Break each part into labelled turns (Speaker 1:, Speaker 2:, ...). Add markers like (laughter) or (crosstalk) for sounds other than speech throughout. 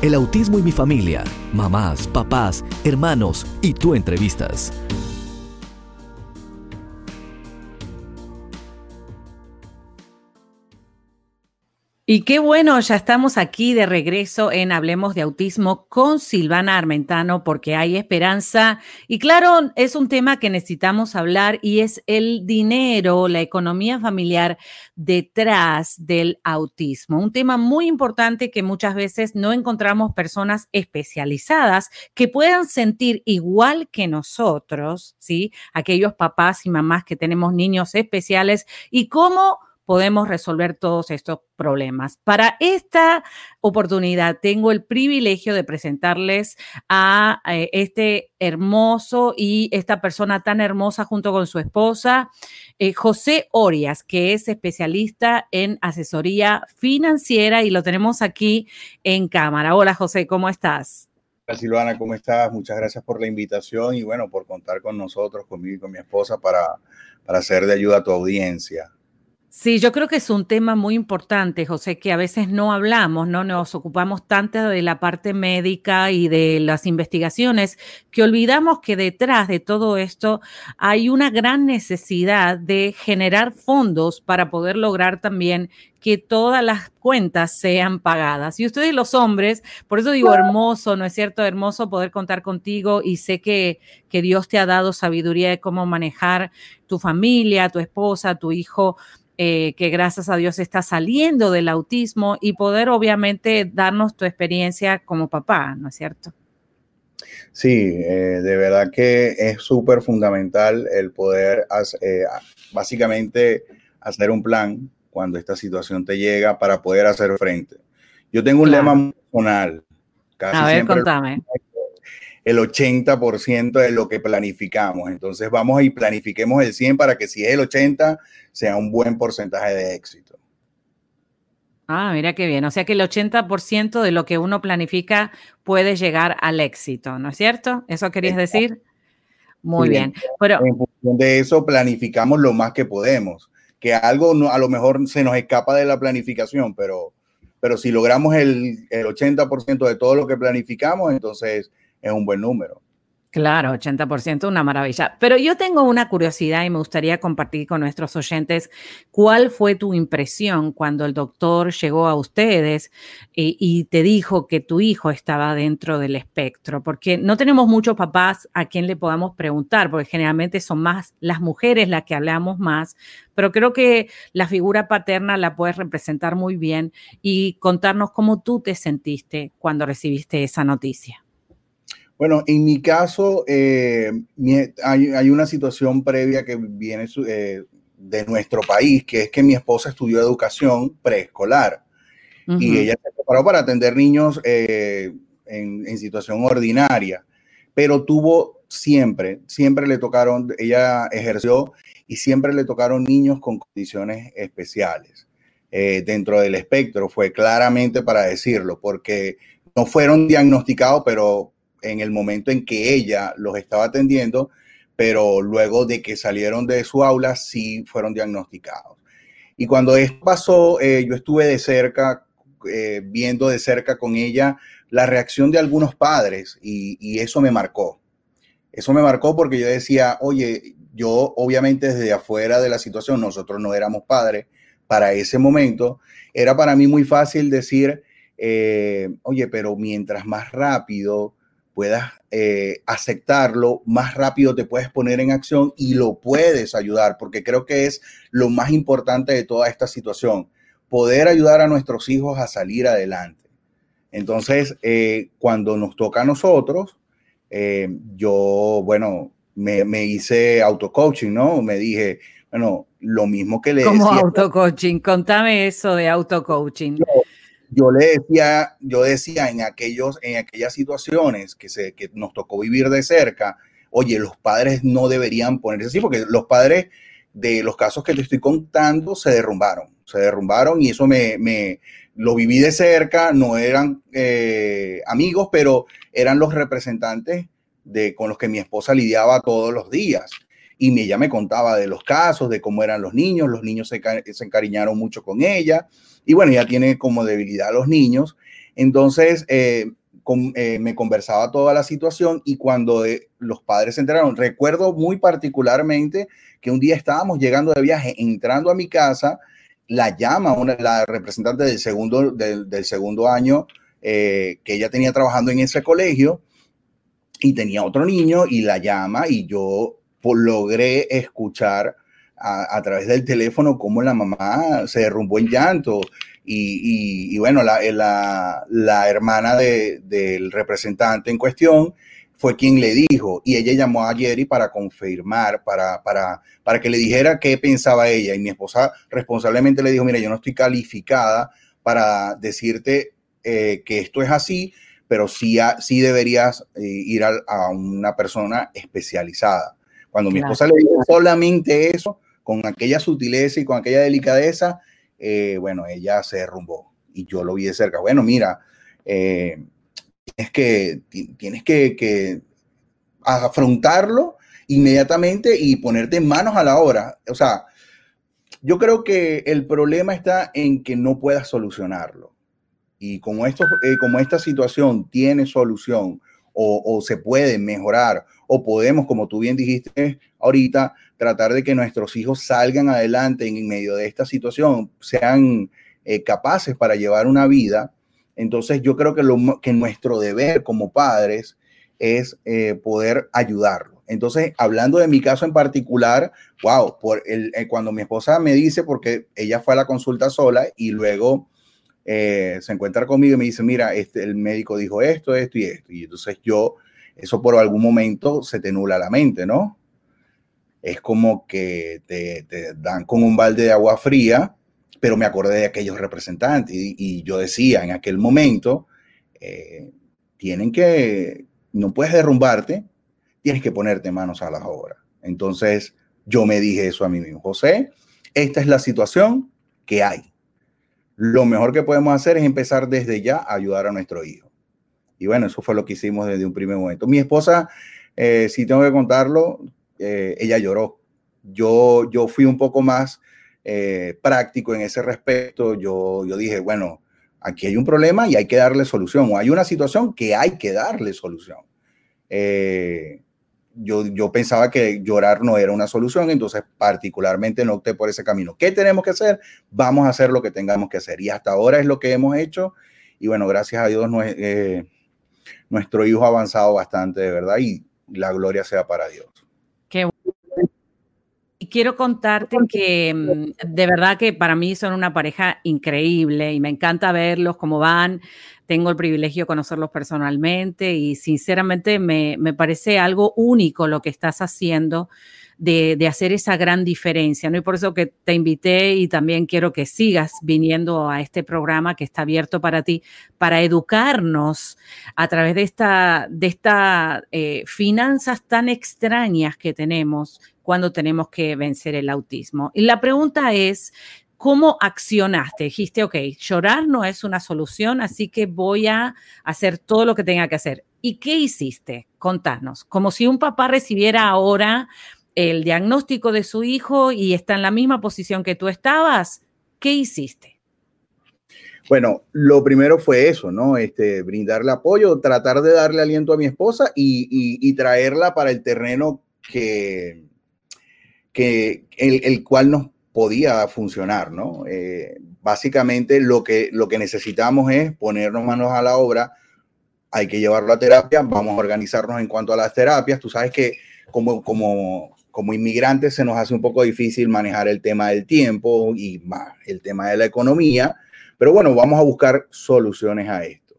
Speaker 1: El autismo y mi familia, mamás, papás, hermanos y tú entrevistas.
Speaker 2: Y qué bueno, ya estamos aquí de regreso en Hablemos de Autismo con Silvana Armentano porque hay esperanza. Y claro, es un tema que necesitamos hablar y es el dinero, la economía familiar detrás del autismo. Un tema muy importante que muchas veces no encontramos personas especializadas que puedan sentir igual que nosotros, ¿sí? Aquellos papás y mamás que tenemos niños especiales y cómo podemos resolver todos estos problemas. Para esta oportunidad tengo el privilegio de presentarles a eh, este hermoso y esta persona tan hermosa junto con su esposa, eh, José Orias, que es especialista en asesoría financiera y lo tenemos aquí en cámara. Hola José, ¿cómo estás?
Speaker 3: Hola Silvana, ¿cómo estás? Muchas gracias por la invitación y bueno, por contar con nosotros, conmigo y con mi esposa para, para ser de ayuda a tu audiencia.
Speaker 2: Sí, yo creo que es un tema muy importante, José, que a veces no hablamos, no nos ocupamos tanto de la parte médica y de las investigaciones que olvidamos que detrás de todo esto hay una gran necesidad de generar fondos para poder lograr también que todas las cuentas sean pagadas. Y ustedes los hombres, por eso digo hermoso, ¿no es cierto? Hermoso poder contar contigo y sé que, que Dios te ha dado sabiduría de cómo manejar tu familia, tu esposa, tu hijo eh, que gracias a Dios está saliendo del autismo y poder obviamente darnos tu experiencia como papá, ¿no es cierto?
Speaker 3: Sí, eh, de verdad que es súper fundamental el poder eh, básicamente hacer un plan cuando esta situación te llega para poder hacer frente. Yo tengo un lema personal.
Speaker 2: Casi a ver, contame
Speaker 3: el 80% de lo que planificamos. Entonces vamos y planifiquemos el 100 para que si es el 80 sea un buen porcentaje de éxito.
Speaker 2: Ah, mira qué bien. O sea que el 80% de lo que uno planifica puede llegar al éxito, ¿no es cierto? ¿Eso querías decir? Muy, bien.
Speaker 3: Pero, en función de eso planificamos lo más que podemos. Que algo no, a lo mejor se nos escapa de la planificación, pero, pero si logramos el, el 80% de todo lo que planificamos, entonces es un buen número.
Speaker 2: Claro, 80%, una maravilla. Pero yo tengo una curiosidad y me gustaría compartir con nuestros oyentes cuál fue tu impresión cuando el doctor llegó a ustedes y, te dijo que tu hijo estaba dentro del espectro, porque no tenemos muchos papás a quien le podamos preguntar, porque generalmente son más las mujeres las que hablamos más, pero creo que la figura paterna la puedes representar muy bien y contarnos cómo tú te sentiste cuando recibiste esa noticia.
Speaker 3: Bueno, en mi caso, eh, hay, una situación previa que viene eh, de nuestro país, que es que mi esposa estudió educación preescolar y ella se preparó para atender niños eh, en, en, situación ordinaria, pero tuvo siempre, siempre le tocaron, ella ejerció y siempre le tocaron niños con condiciones especiales. dentro del espectro fue claramente para decirlo, porque no fueron diagnosticados, pero en el momento en que ella los estaba atendiendo, pero luego de que salieron de su aula sí fueron diagnosticados. Y cuando esto pasó, eh, yo estuve de cerca, eh, viendo de cerca con ella la reacción de algunos padres y, eso me marcó. Eso me marcó porque yo decía, oye, yo obviamente desde afuera de la situación, nosotros no éramos padres para ese momento, era para mí muy fácil decir, eh, oye, pero mientras más rápido puedas eh, aceptarlo, más rápido te puedes poner en acción y lo puedes ayudar, porque creo que es lo más importante de toda esta situación, poder ayudar a nuestros hijos a salir adelante. Entonces, eh, cuando nos toca a nosotros, eh, yo, bueno, me, me hice auto-coaching, ¿no? Me dije, bueno, lo mismo que le
Speaker 2: ¿Cómo auto-coaching? Contame eso de auto-coaching
Speaker 3: yo le decía, yo decía en aquellos, en aquellas situaciones que se, que nos tocó vivir de cerca, oye, los padres no deberían ponerse así, porque los padres de los casos que te estoy contando se derrumbaron, se derrumbaron y eso me, me lo viví de cerca, no eran eh, amigos, pero eran los representantes de, con los que mi esposa lidiaba todos los días. Y ella me contaba de los casos, de cómo eran los niños, los niños se, se encariñaron mucho con ella y bueno, ya tiene como debilidad a los niños. Entonces, eh, eh, me conversaba toda la situación y cuando eh, los padres se enteraron, recuerdo muy particularmente que un día estábamos llegando de viaje, entrando a mi casa, la llama una, la representante del segundo, del, segundo año que ella tenía trabajando en ese colegio y tenía otro niño y la llama y yo logré escuchar a, través del teléfono cómo la mamá se derrumbó en llanto y, bueno, la, la, la hermana de, del representante en cuestión fue quien le dijo y ella llamó a Jerry para confirmar, para, para, para que le dijera qué pensaba ella y mi esposa responsablemente le dijo, mira, yo no estoy calificada para decirte eh, que esto es así, pero sí, sí deberías eh, ir a, a, una persona especializada. Cuando mi esposa le dijo solamente eso, con aquella sutileza y con aquella delicadeza, eh, bueno, ella se derrumbó y yo lo vi de cerca. Bueno, mira, eh, tienes que, tienes que, que, afrontarlo inmediatamente y ponerte manos a la obra. O sea, yo creo que el problema está en que no puedas solucionarlo. Y como, esto, eh, como esta situación tiene solución o, o, se puede mejorar o podemos, como tú bien dijiste ahorita, tratar de que nuestros hijos salgan adelante en medio de esta situación, sean eh, capaces para llevar una vida. Entonces yo creo que, lo, que nuestro deber como padres es eh, poder ayudarlo. Entonces, hablando de mi caso en particular, wow, por el, eh, cuando mi esposa me dice, porque ella fue a la consulta sola y luego se encuentra conmigo y me dice, mira, este, el médico dijo esto, esto y esto. Y entonces yo, eso por algún momento se te nula la mente, ¿no? es como que te, dan con un balde de agua fría, pero me acordé de aquellos representantes y, yo decía en aquel momento, eh, tienen que, no puedes derrumbarte, tienes que ponerte manos a las obras. Entonces yo me dije eso a mí mismo, José, esta es la situación que hay. Lo mejor que podemos hacer es empezar desde ya a ayudar a nuestro hijo. Y bueno, eso fue lo que hicimos desde un primer momento. Mi esposa, eh, si tengo que contarlo, eh, ella lloró. Yo, yo fui un poco más eh, práctico en ese respecto. Yo, yo dije, bueno, aquí hay un problema y hay que darle solución, o hay una situación que hay que darle solución. Eh, yo, yo pensaba que llorar no era una solución, entonces particularmente no opté por ese camino. ¿Qué tenemos que hacer? Vamos a hacer lo que tengamos que hacer. Y hasta ahora es lo que hemos hecho. Y bueno, gracias a Dios, nuestro hijo ha avanzado bastante, de verdad, y la gloria sea para Dios.
Speaker 2: Y quiero contarte que mm, de verdad que para mí son una pareja increíble y me encanta verlos cómo van. Tengo el privilegio de conocerlos personalmente y sinceramente me, me parece algo único lo que estás haciendo de, hacer esa gran diferencia, ¿no? Y por eso que te invité y también quiero que sigas viniendo a este programa que está abierto para ti, para educarnos a través de esta, de esta eh, finanzas tan extrañas que tenemos cuando tenemos que vencer el autismo. Y la pregunta es, ¿Cómo accionaste? Dijiste, ok, llorar no es una solución, así que voy a hacer todo lo que tenga que hacer. ¿Y qué hiciste? Contanos, como si un papá recibiera ahora el diagnóstico de su hijo y está en la misma posición que tú estabas, ¿qué hiciste?
Speaker 3: Bueno, lo primero fue eso, ¿no? Este, brindarle apoyo, tratar de darle aliento a mi esposa y, traerla para el terreno que, que el, cual nos podía funcionar, ¿no? Eh, básicamente lo que, lo que necesitamos es ponernos manos a la obra, hay que llevarlo a terapia, vamos a organizarnos en cuanto a las terapias, tú sabes que como, como como inmigrantes se nos hace un poco difícil manejar el tema del tiempo y más el tema de la economía, pero bueno, vamos a buscar soluciones a esto.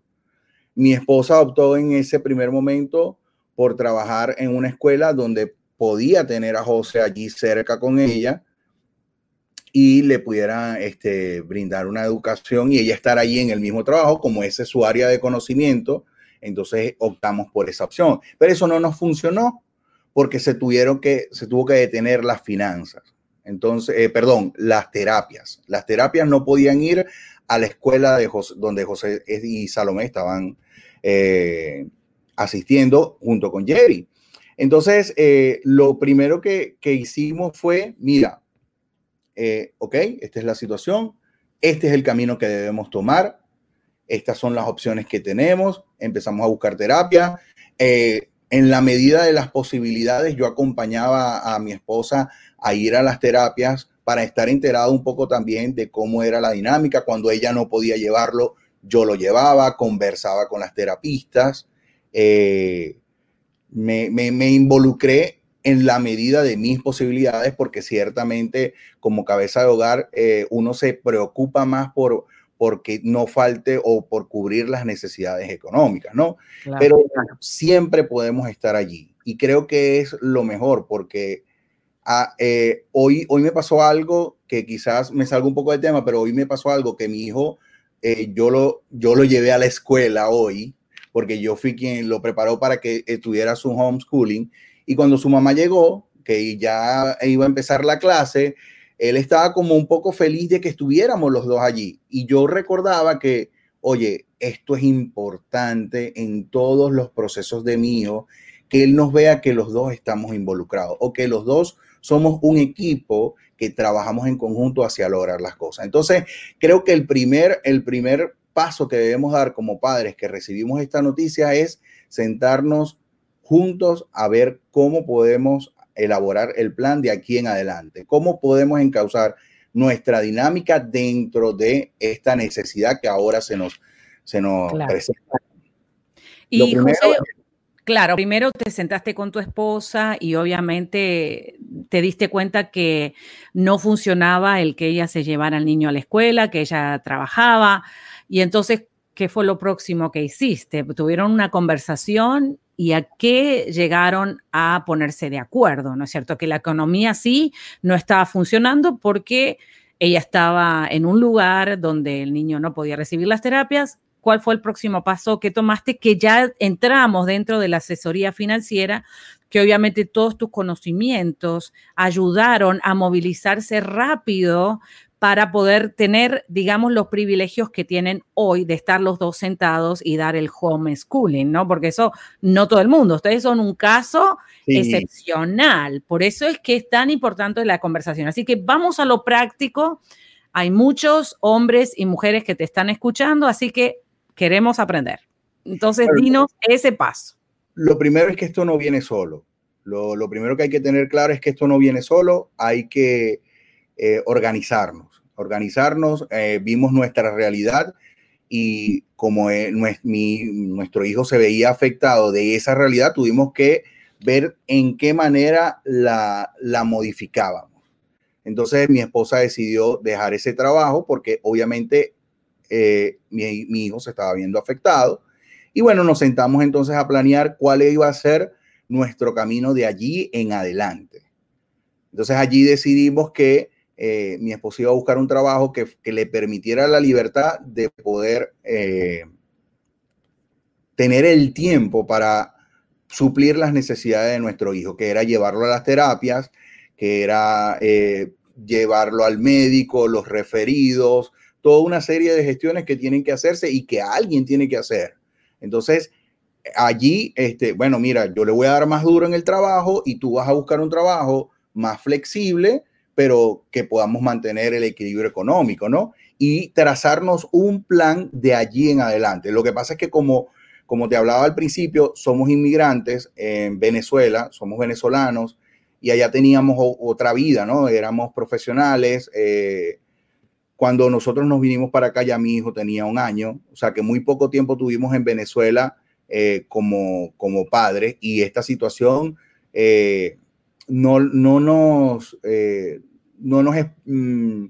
Speaker 3: Mi esposa optó en ese primer momento por trabajar en una escuela donde podía tener a José allí cerca con ella y le pudiera este, brindar una educación y ella estar allí en el mismo trabajo, como ese es su área de conocimiento, entonces optamos por esa opción. Pero eso no nos funcionó porque se tuvieron que, se tuvo que detener las finanzas. Entonces, eh, perdón, las terapias. Las terapias no podían ir a la escuela de donde José y Salomé estaban eh, asistiendo junto con Jerry. Entonces, eh, lo primero que, que, hicimos fue, mira, ok, esta es la situación, este es el camino que debemos tomar. estas son las opciones que tenemos, empezamos a buscar terapia. Eh, en la medida de las posibilidades, yo acompañaba a mi esposa a ir a las terapias para estar enterado un poco también de cómo era la dinámica. Cuando ella no podía llevarlo, yo lo llevaba, conversaba con las terapistas. Eh, me, involucré en la medida de mis posibilidades, porque ciertamente como cabeza de hogar eh, uno se preocupa más por porque no falte o por cubrir las necesidades económicas, ¿no? Pero siempre podemos estar allí y creo que es lo mejor porque ah, eh, hoy, hoy me pasó algo que quizás me salga un poco del tema, pero hoy me pasó algo que mi hijo, eh, yo, lo, yo lo llevé a la escuela hoy porque yo fui quien lo preparó para que tuviera su homeschooling. Y cuando su mamá llegó, que ya iba a empezar la clase, él estaba como un poco feliz de que estuviéramos los dos allí. Y yo recordaba que, oye, esto es importante en todos los procesos de mío, que él nos vea que los dos estamos involucrados o que los dos somos un equipo que trabajamos en conjunto hacia lograr las cosas. Entonces, creo que el primer, el primer paso que debemos dar como padres que recibimos esta noticia es sentarnos juntos a ver cómo podemos elaborar el plan de aquí en adelante, cómo podemos encauzar nuestra dinámica dentro de esta necesidad que ahora se nos, se nos presenta.
Speaker 2: Y claro, primero te sentaste con tu esposa y obviamente te diste cuenta que no funcionaba el que ella se llevara al niño a la escuela, que ella trabajaba. Y entonces, ¿qué fue lo próximo que hiciste? ¿Tuvieron una conversación y a qué llegaron a ponerse de acuerdo? ¿No es cierto? Que la economía sí no estaba funcionando porque ella estaba en un lugar donde el niño no podía recibir las terapias. ¿Cuál fue el próximo paso que tomaste? Que ya entramos dentro de la asesoría financiera, que obviamente todos tus conocimientos ayudaron a movilizarse rápido para poder tener, digamos, los privilegios que tienen hoy de estar los dos sentados y dar el homeschooling, ¿no? Porque eso no todo el mundo, ustedes son un caso excepcional, por eso es que es tan importante la conversación. Así que vamos a lo práctico, hay muchos hombres y mujeres que te están escuchando, así que queremos aprender. Entonces, dinos ese paso.
Speaker 3: Lo primero es que esto no viene solo. Lo, lo primero que hay que tener claro es que esto no viene solo, hay que eh, organizarnos, organizarnos, eh, vimos nuestra realidad y como eh, nuestro hijo se veía afectado de esa realidad, tuvimos que ver en qué manera la, la modificábamos. Entonces mi esposa decidió dejar ese trabajo porque obviamente mi, mi, hijo se estaba viendo afectado. Y bueno, nos sentamos entonces a planear cuál iba a ser nuestro camino de allí en adelante. Entonces allí decidimos que eh, mi esposa iba a buscar un trabajo que, le permitiera la libertad de poder eh, tener el tiempo para suplir las necesidades de nuestro hijo, que era llevarlo a las terapias, que era eh, llevarlo al médico, los referidos, toda una serie de gestiones que tienen que hacerse y que alguien tiene que hacer. Entonces, allí, este, bueno, mira, yo le voy a dar más duro en el trabajo y tú vas a buscar un trabajo más flexible pero que podamos mantener el equilibrio económico, ¿no? Y trazarnos un plan de allí en adelante. Lo que pasa es que como, como te hablaba al principio, somos inmigrantes en Venezuela, somos venezolanos y allá teníamos otra vida, ¿no? Éramos profesionales. Eh, cuando nosotros nos vinimos para acá, ya mi hijo tenía un año, o sea que muy poco tiempo tuvimos en Venezuela eh, como, como padres y esta situación eh, no, no nos, no nos, mm,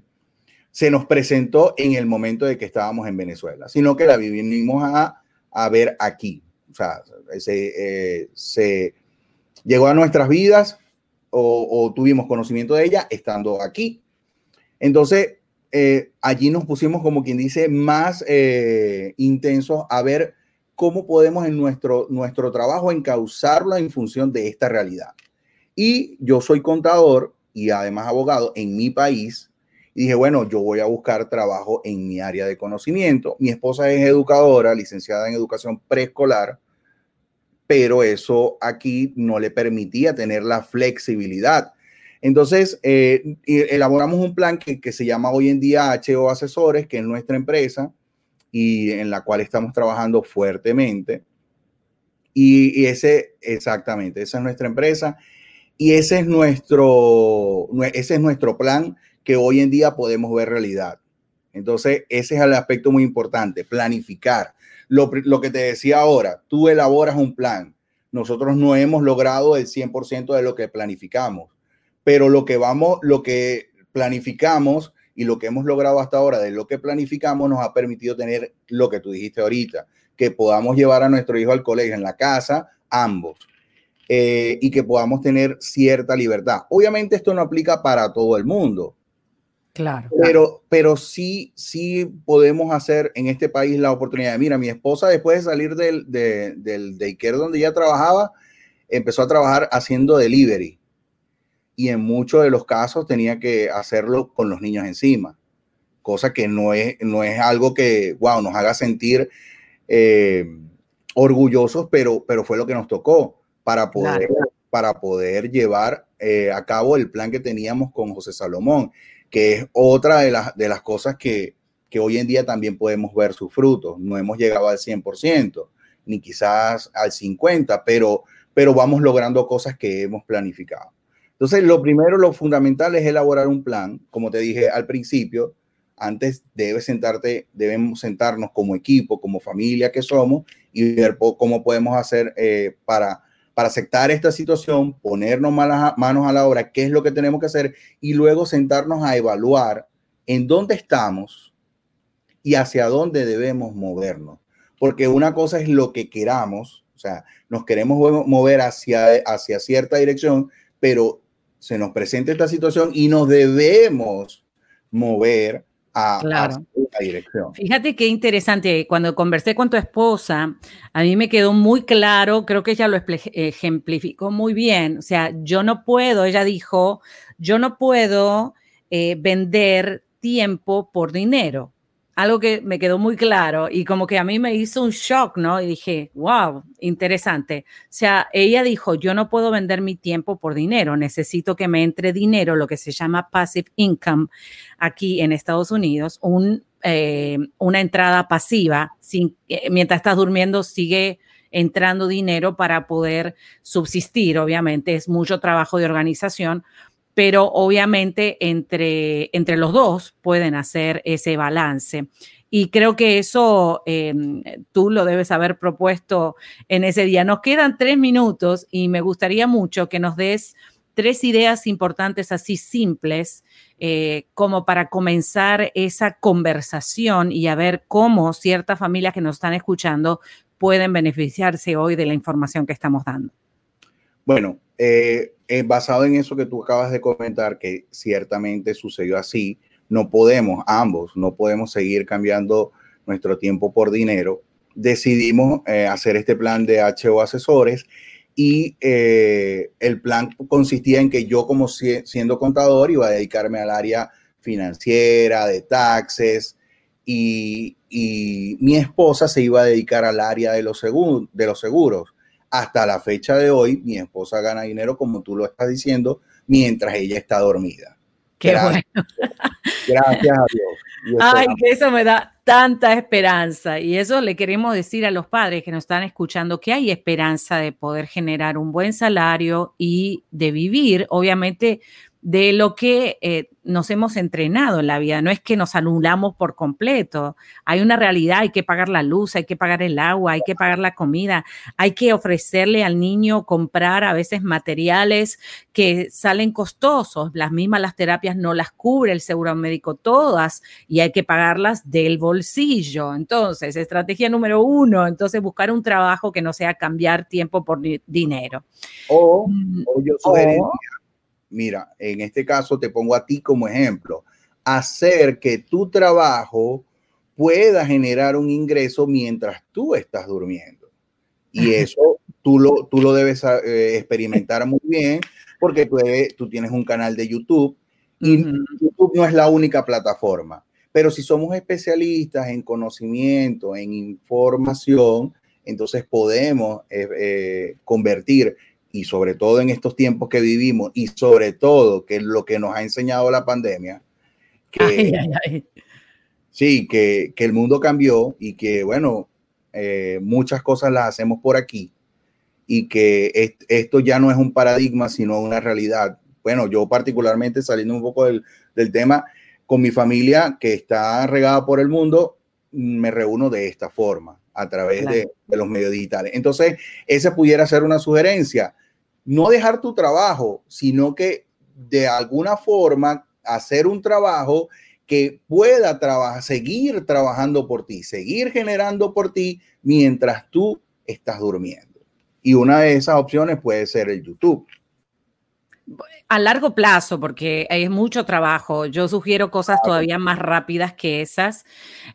Speaker 3: se nos presentó en el momento de que estábamos en Venezuela, sino que la vivimos a, a ver aquí. O sea, se, eh, llegó a nuestras vidas o, tuvimos conocimiento de ella estando aquí. Entonces, eh, allí nos pusimos, como quien dice, más eh, intensos a ver cómo podemos en nuestro, nuestro trabajo encauzarlo en función de esta realidad. Y yo soy contador y además abogado en mi país. Y dije, bueno, yo voy a buscar trabajo en mi área de conocimiento. Mi esposa es educadora, licenciada en educación preescolar, pero eso aquí no le permitía tener la flexibilidad. Entonces, eh, elaboramos un plan que, que, se llama hoy en día HO Asesores, que es nuestra empresa, y en la cual estamos trabajando fuertemente. Y, ese, exactamente, esa es nuestra empresa y ese es nuestro, ese es nuestro plan que hoy en día podemos ver realidad. Entonces, ese es el aspecto muy importante, planificar. Lo, lo que te decía ahora, tú elaboras un plan. Nosotros no hemos logrado el 100% de lo que planificamos, pero lo que vamos, lo que planificamos y lo que hemos logrado hasta ahora de lo que planificamos nos ha permitido tener lo que tú dijiste ahorita, que podamos llevar a nuestro hijo al colegio en la casa, ambos, eh, y que podamos tener cierta libertad. Obviamente esto no aplica para todo el mundo.
Speaker 2: Claro.
Speaker 3: Pero, pero sí, sí podemos hacer en este país la oportunidad. Mira, mi esposa después de salir del, de, del daycare donde ella trabajaba, empezó a trabajar haciendo delivery. Y en muchos de los casos tenía que hacerlo con los niños encima. Cosa que no es, no es algo que, wow, nos haga sentir eh, orgullosos, pero, pero fue lo que nos tocó para poder, para poder llevar eh, a cabo el plan que teníamos con José Salomón, que es otra de, las de las cosas que, que hoy en día también podemos ver sus frutos. No hemos llegado al 100%, ni quizás al 50%, pero, pero vamos logrando cosas que hemos planificado. Entonces, lo primero, lo fundamental es elaborar un plan, como te dije al principio, antes debes sentarte, debemos sentarnos como equipo, como familia que somos y ver cómo podemos hacer eh, para, para aceptar esta situación, ponernos manos a la obra, qué es lo que tenemos que hacer y luego sentarnos a evaluar en dónde estamos y hacia dónde debemos movernos. Porque una cosa es lo que queramos, o sea, nos queremos mover hacia, hacia cierta dirección, pero se nos presenta esta situación y nos debemos mover a,
Speaker 2: claro. dirección. Fíjate qué interesante, cuando conversé con tu esposa, a mí me quedó muy claro, creo que ella lo ejemplificó muy bien, o sea, yo no puedo, ella dijo, yo no puedo eh, vender tiempo por dinero algo que me quedó muy claro y como que a mí me hizo un shock, ¿no? Y dije, wow, interesante. O sea, ella dijo, yo no puedo vender mi tiempo por dinero, necesito que me entre dinero, lo que se llama passive income aquí en Estados Unidos, un, eh, una entrada pasiva, sin, eh, mientras estás durmiendo sigue entrando dinero para poder subsistir, obviamente es mucho trabajo de organización, pero obviamente entre, entre los dos pueden hacer ese balance. Y creo que eso em, tú lo debes haber propuesto en ese día. Nos quedan tres minutos y me gustaría mucho que nos des tres ideas importantes así simples eh, como para comenzar esa conversación y a ver cómo ciertas familias que nos están escuchando pueden beneficiarse hoy de la información que estamos dando.
Speaker 3: Bueno, eh, eh, basado en eso que tú acabas de comentar, que ciertamente sucedió así, no podemos, ambos, no podemos seguir cambiando nuestro tiempo por dinero. Decidimos eh, hacer este plan de HO Asesores y el plan consistía en que yo como siendo contador iba a dedicarme al área financiera, de taxes, y, y, mi esposa se iba a dedicar al área de los, de los seguros hasta la fecha de hoy, mi esposa gana dinero, como tú lo estás diciendo, mientras ella está dormida.
Speaker 2: Qué gracias, bueno. (laughs) Gracias a Dios. Ay, que eso me da tanta esperanza. Y eso le queremos decir a los padres que nos están escuchando que hay esperanza de poder generar un buen salario y de vivir, obviamente, de lo que eh, nos hemos entrenado en la vida. No es que nos anulamos por completo. Hay una realidad, hay que pagar la luz, hay que pagar el agua, hay que pagar la comida, hay que ofrecerle al niño comprar a veces materiales que salen costosos. Las mismas las terapias no las cubre el seguro médico todas y hay que pagarlas del bolsillo. Entonces, estrategia número uno, entonces buscar un trabajo que no sea cambiar tiempo por dinero.
Speaker 3: O, mm, yo mira, en este caso te pongo a ti como ejemplo, hacer que tu trabajo pueda generar un ingreso mientras tú estás durmiendo. Y eso tú lo, tú lo debes eh, experimentar muy bien porque tú, tú, tienes un canal de YouTube y YouTube no es la única plataforma. Pero si somos especialistas en conocimiento, en información, entonces podemos eh, eh, convertir y sobre todo en estos tiempos que vivimos y sobre todo que es lo que nos ha enseñado la pandemia, que, Sí, que, que el mundo cambió y que, bueno, eh, muchas cosas las hacemos por aquí y que esto ya no es un paradigma, sino una realidad. Bueno, yo particularmente saliendo un poco del, del tema, con mi familia que está regada por el mundo, me reúno de esta forma, a través de, de, los medios digitales. Entonces, esa pudiera ser una sugerencia. No dejar tu trabajo, sino que de alguna forma hacer un trabajo que pueda trabajar, seguir trabajando por ti, seguir generando por ti mientras tú estás durmiendo. Y una de esas opciones puede ser el YouTube.
Speaker 2: A largo plazo, porque es mucho trabajo. Yo sugiero cosas todavía más rápidas que esas,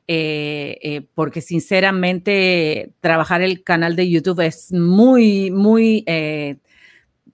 Speaker 2: eh, eh, porque sinceramente trabajar el canal de YouTube es muy, muy eh,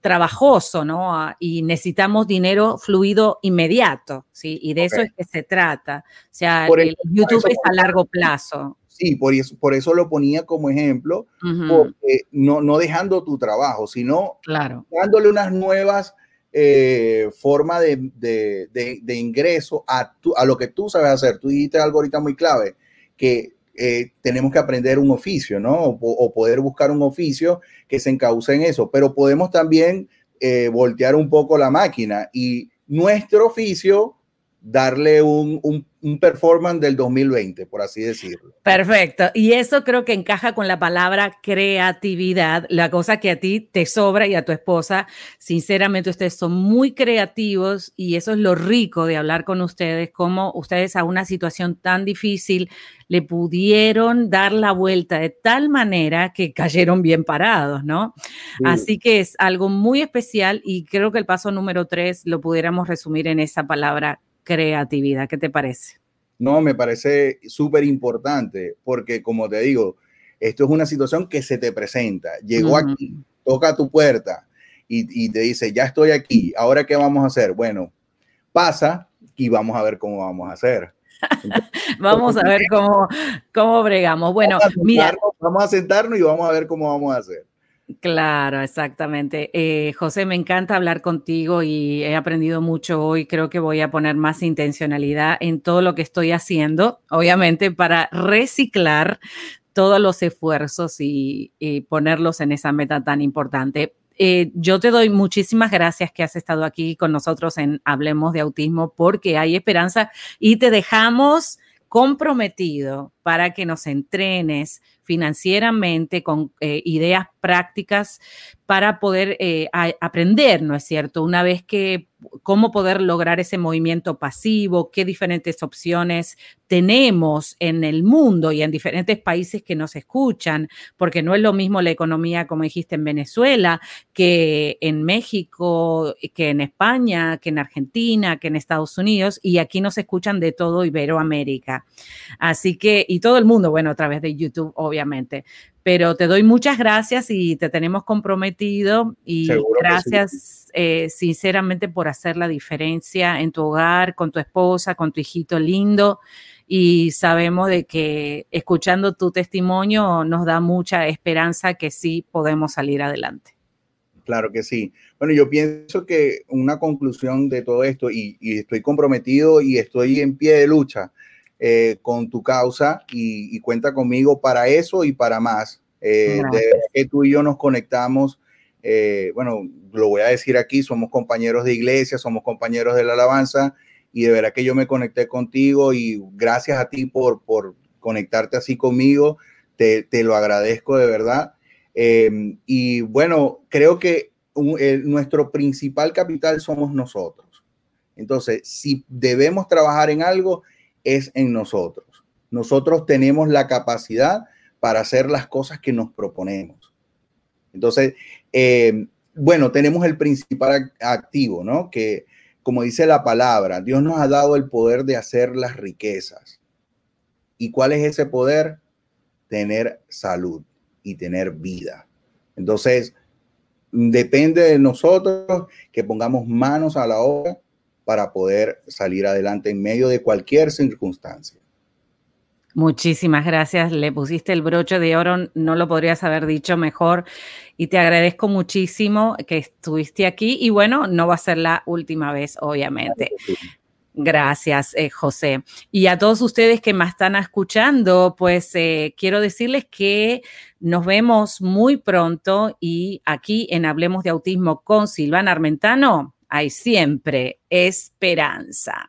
Speaker 2: trabajoso, ¿no? Y necesitamos dinero fluido inmediato, ¿sí? Y de eso es que se trata. O sea, el, YouTube es a largo plazo.
Speaker 3: Sí, por eso, por eso lo ponía como ejemplo, porque no, no dejando tu trabajo, sino
Speaker 2: claro.
Speaker 3: dándole unas nuevas eh, formas de, de, de, ingreso a, tu, a lo que tú sabes hacer. Tú dijiste algo ahorita muy clave, que eh, tenemos que aprender un oficio, ¿no? O, poder buscar un oficio que se encauce en eso, pero podemos también eh, voltear un poco la máquina y nuestro oficio darle un, un, un, performance del 2020, por así decirlo.
Speaker 2: Perfecto. Y eso creo que encaja con la palabra creatividad, la cosa que a ti te sobra y a tu esposa. Sinceramente, ustedes son muy creativos y eso es lo rico de hablar con ustedes, como ustedes a una situación tan difícil le pudieron dar la vuelta de tal manera que cayeron bien parados, ¿no? Sí. Así que es algo muy especial y creo que el paso número tres lo pudiéramos resumir en esa palabra creatividad. ¿Qué te parece?
Speaker 3: No, me parece súper importante porque, como te digo, esto es una situación que se te presenta. Llegó uh -huh. aquí, toca a tu puerta y, y, te dice, ya estoy aquí, ahora qué vamos a hacer? Bueno, pasa y vamos a ver cómo vamos a hacer. (laughs)
Speaker 2: Vamos a ver cómo, cómo bregamos. Bueno,
Speaker 3: vamos
Speaker 2: mira.
Speaker 3: Vamos a sentarnos y vamos a ver cómo vamos a hacer.
Speaker 2: Claro, exactamente. Eh, José, me encanta hablar contigo y he aprendido mucho hoy. Creo que voy a poner más intencionalidad en todo lo que estoy haciendo, obviamente para reciclar todos los esfuerzos y, ponerlos en esa meta tan importante. Eh, yo te doy muchísimas gracias que has estado aquí con nosotros en Hablemos de Autismo porque hay esperanza y te dejamos comprometido para que nos entrenes financieramente con eh, ideas prácticas para poder eh, aprender, ¿no es cierto? Una vez que cómo poder lograr ese movimiento pasivo, qué diferentes opciones tenemos en el mundo y en diferentes países que nos escuchan, porque no es lo mismo la economía, como dijiste, en Venezuela, que en México, que en España, que en Argentina, que en Estados Unidos, y aquí nos escuchan de todo Iberoamérica. Así que, y todo el mundo, bueno, a través de YouTube, obviamente pero te doy muchas gracias y te tenemos comprometido y Seguro gracias sí. eh, sinceramente por hacer la diferencia en tu hogar, con tu esposa, con tu hijito lindo y sabemos de que escuchando tu testimonio nos da mucha esperanza que sí podemos salir adelante.
Speaker 3: Claro que sí. Bueno, yo pienso que una conclusión de todo esto, y, y estoy comprometido y estoy en pie de lucha, eh, con tu causa y, y, cuenta conmigo para eso y para más. Eh, de que tú y yo nos conectamos, eh, bueno, lo voy a decir aquí, somos compañeros de iglesia, somos compañeros de la alabanza y de verdad que yo me conecté contigo y gracias a ti por, por conectarte así conmigo, te, te lo agradezco de verdad. Eh, y bueno, creo que un, el, nuestro principal capital somos nosotros. Entonces, si debemos trabajar en algo, es en nosotros. Nosotros tenemos la capacidad para hacer las cosas que nos proponemos. Entonces, eh, bueno, tenemos el principal activo, ¿no? Que, como dice la palabra, Dios nos ha dado el poder de hacer las riquezas. ¿Y cuál es ese poder? Tener salud y tener vida. Entonces, depende de nosotros que pongamos manos a la obra para poder salir adelante en medio de cualquier circunstancia.
Speaker 2: Muchísimas gracias. Le pusiste el broche de oro, no lo podrías haber dicho mejor. Y te agradezco muchísimo que estuviste aquí. Y bueno, no va a ser la última vez, obviamente. Gracias, eh, José. Y a todos ustedes que me están escuchando, pues eh, quiero decirles que nos vemos muy pronto y aquí en Hablemos de Autismo con Silvana Armentano hay siempre esperanza.